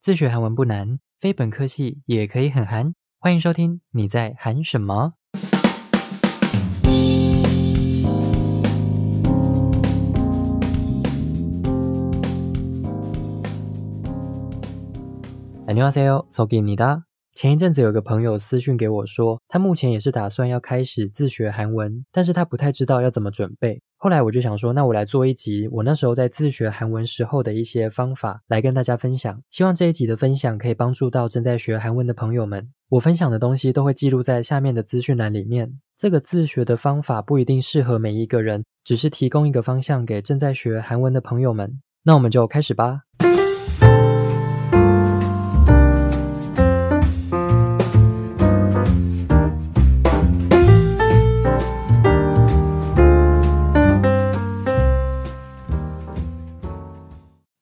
自学韩文不难，非本科系也可以很韩。欢迎收听，你在韩什么？안녕하세요，소기입니다。 前一阵子有个朋友私讯给我说，他目前也是打算要开始自学韩文，但是他不太知道要怎么准备。后来我就想说，那我来做一集我那时候在自学韩文时候的一些方法来跟大家分享。希望这一集的分享可以帮助到正在学韩文的朋友们。我分享的东西都会记录在下面的资讯栏里面。这个自学的方法不一定适合每一个人，只是提供一个方向给正在学韩文的朋友们。那我们就开始吧。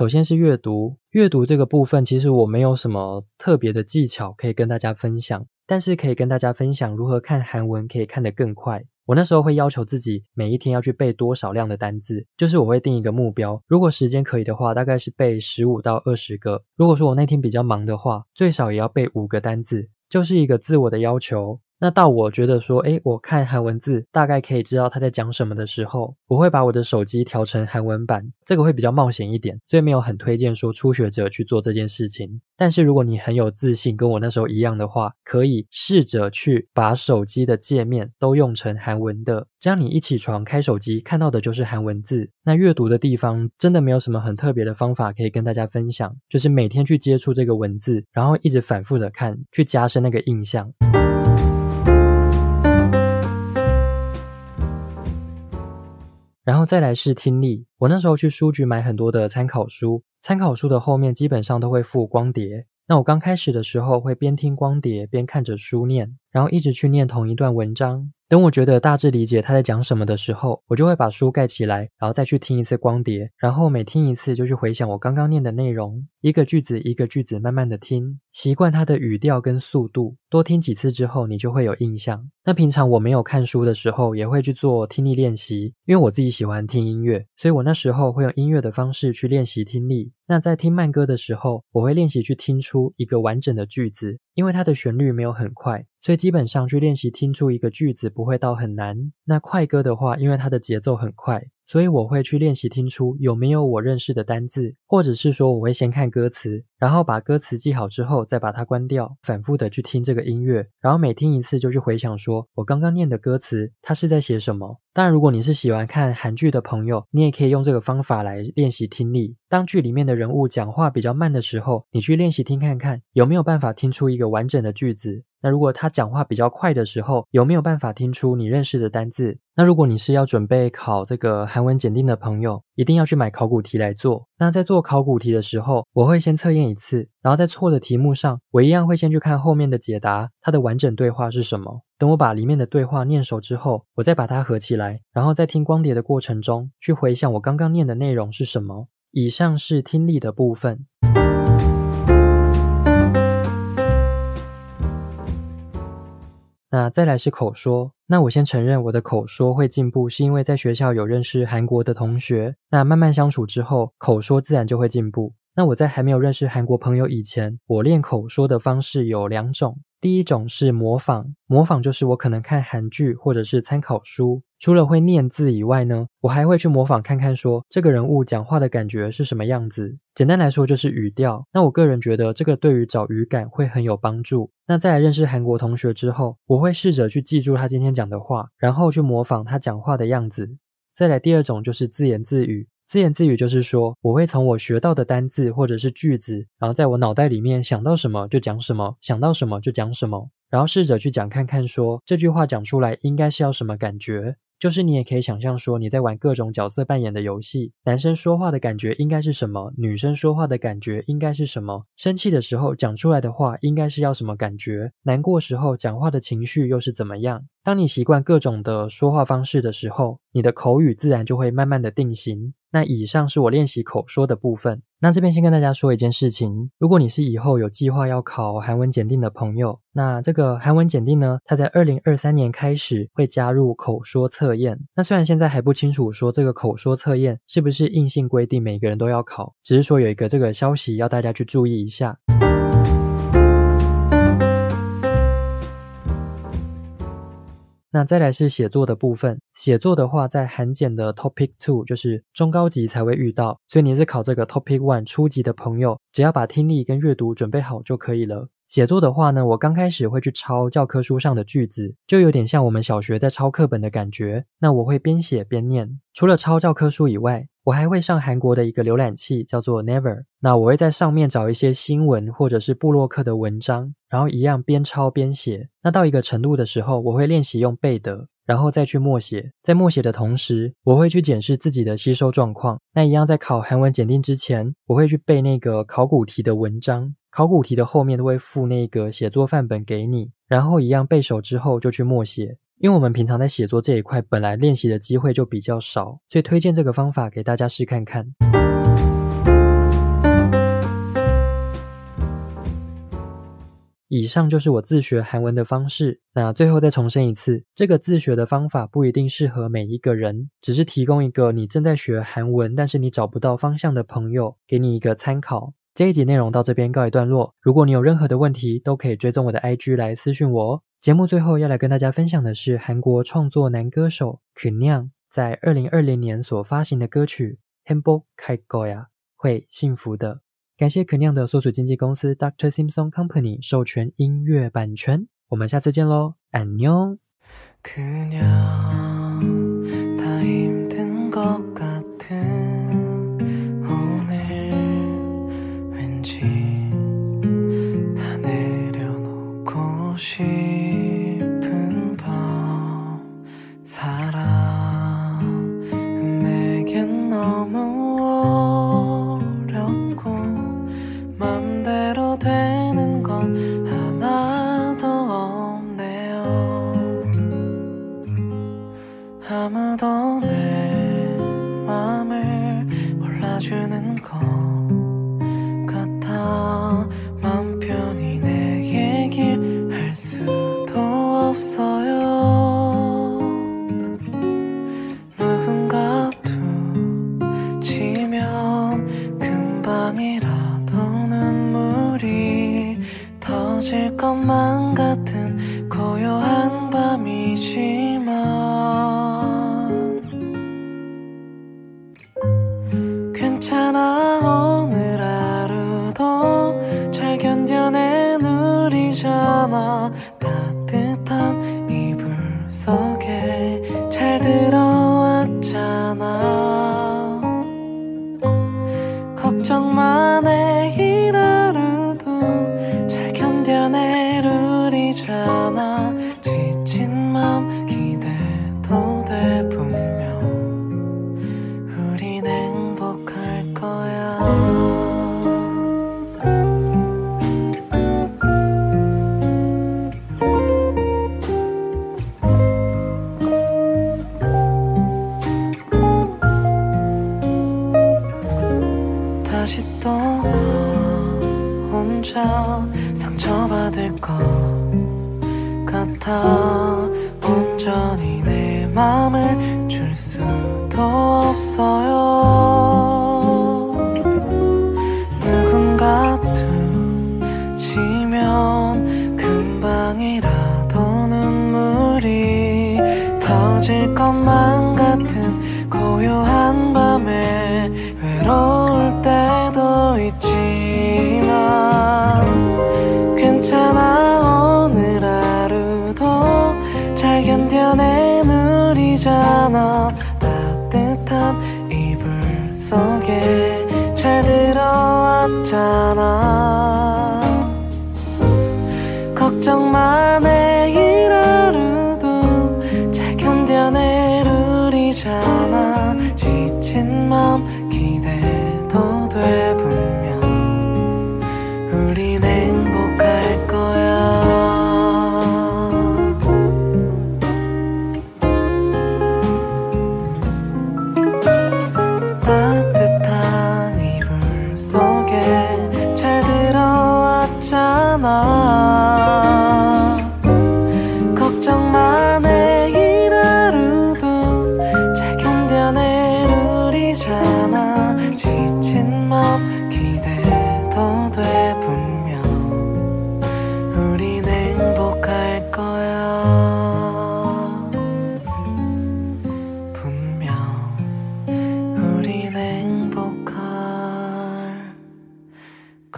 首先是阅读，阅读这个部分，其实我没有什么特别的技巧可以跟大家分享，但是可以跟大家分享如何看韩文可以看得更快。我那时候会要求自己每一天要去背多少量的单字，就是我会定一个目标，如果时间可以的话，大概是背十五到二十个。如果说我那天比较忙的话，最少也要背五个单字，就是一个自我的要求。那到我觉得说，诶，我看韩文字大概可以知道他在讲什么的时候，我会把我的手机调成韩文版，这个会比较冒险一点，所以没有很推荐说初学者去做这件事情。但是如果你很有自信，跟我那时候一样的话，可以试着去把手机的界面都用成韩文的，这样你一起床开手机看到的就是韩文字。那阅读的地方真的没有什么很特别的方法可以跟大家分享，就是每天去接触这个文字，然后一直反复的看，去加深那个印象。然后再来是听力，我那时候去书局买很多的参考书，参考书的后面基本上都会附光碟。那我刚开始的时候会边听光碟边看着书念，然后一直去念同一段文章。等我觉得大致理解他在讲什么的时候，我就会把书盖起来，然后再去听一次光碟，然后每听一次就去回想我刚刚念的内容，一个句子一个句子慢慢的听，习惯它的语调跟速度。多听几次之后，你就会有印象。那平常我没有看书的时候，也会去做听力练习，因为我自己喜欢听音乐，所以我那时候会用音乐的方式去练习听力。那在听慢歌的时候，我会练习去听出一个完整的句子，因为它的旋律没有很快。所以基本上去练习听出一个句子不会到很难。那快歌的话，因为它的节奏很快，所以我会去练习听出有没有我认识的单字，或者是说我会先看歌词，然后把歌词记好之后再把它关掉，反复的去听这个音乐，然后每听一次就去回想说我刚刚念的歌词它是在写什么。当然，如果你是喜欢看韩剧的朋友，你也可以用这个方法来练习听力。当剧里面的人物讲话比较慢的时候，你去练习听看看有没有办法听出一个完整的句子。那如果他讲话比较快的时候，有没有办法听出你认识的单字？那如果你是要准备考这个韩文检定的朋友，一定要去买考古题来做。那在做考古题的时候，我会先测验一次，然后在错的题目上，我一样会先去看后面的解答，它的完整对话是什么。等我把里面的对话念熟之后，我再把它合起来，然后在听光碟的过程中去回想我刚刚念的内容是什么。以上是听力的部分。那再来是口说，那我先承认我的口说会进步，是因为在学校有认识韩国的同学，那慢慢相处之后，口说自然就会进步。那我在还没有认识韩国朋友以前，我练口说的方式有两种。第一种是模仿，模仿就是我可能看韩剧或者是参考书，除了会念字以外呢，我还会去模仿看看，说这个人物讲话的感觉是什么样子。简单来说就是语调。那我个人觉得这个对于找语感会很有帮助。那在认识韩国同学之后，我会试着去记住他今天讲的话，然后去模仿他讲话的样子。再来第二种就是自言自语。自言自语就是说，我会从我学到的单字或者是句子，然后在我脑袋里面想到什么就讲什么，想到什么就讲什么，然后试着去讲看看，说这句话讲出来应该是要什么感觉。就是你也可以想象说，你在玩各种角色扮演的游戏，男生说话的感觉应该是什么，女生说话的感觉应该是什么，生气的时候讲出来的话应该是要什么感觉，难过时候讲话的情绪又是怎么样。当你习惯各种的说话方式的时候，你的口语自然就会慢慢的定型。那以上是我练习口说的部分。那这边先跟大家说一件事情，如果你是以后有计划要考韩文检定的朋友，那这个韩文检定呢，它在二零二三年开始会加入口说测验。那虽然现在还不清楚说这个口说测验是不是硬性规定每个人都要考，只是说有一个这个消息要大家去注意一下。那再来是写作的部分，写作的话，在韩检的 Topic Two 就是中高级才会遇到，所以你是考这个 Topic One 初级的朋友，只要把听力跟阅读准备好就可以了。写作的话呢，我刚开始会去抄教科书上的句子，就有点像我们小学在抄课本的感觉。那我会边写边念。除了抄教科书以外，我还会上韩国的一个浏览器，叫做 Never。那我会在上面找一些新闻或者是布洛克的文章，然后一样边抄边写。那到一个程度的时候，我会练习用背的。然后再去默写，在默写的同时，我会去检视自己的吸收状况。那一样在考韩文检定之前，我会去背那个考古题的文章，考古题的后面都会附那个写作范本给你。然后一样背熟之后就去默写，因为我们平常在写作这一块本来练习的机会就比较少，所以推荐这个方法给大家试看看。以上就是我自学韩文的方式。那最后再重申一次，这个自学的方法不一定适合每一个人，只是提供一个你正在学韩文，但是你找不到方向的朋友，给你一个参考。这一集内容到这边告一段落。如果你有任何的问题，都可以追踪我的 IG 来私讯我。节目最后要来跟大家分享的是韩国创作男歌手 k n y a n 在二零二零年所发行的歌曲《Hembo Kai Goya》，会幸福的。感谢可酿的所属经纪公司 Dr. Simpson Company 授权音乐版权，我们下次见喽，安妞。已经 온전히 내 맘을 줄 수도 없어요. 누군가 두치면 금방이라도 눈물이 터질 것만 같은 고요한 밤에 외로울 때도 있지만 괜찮아. 아니잖아. 따뜻한 이불 속에 잘 들어왔잖아. 걱정 만해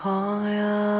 call you.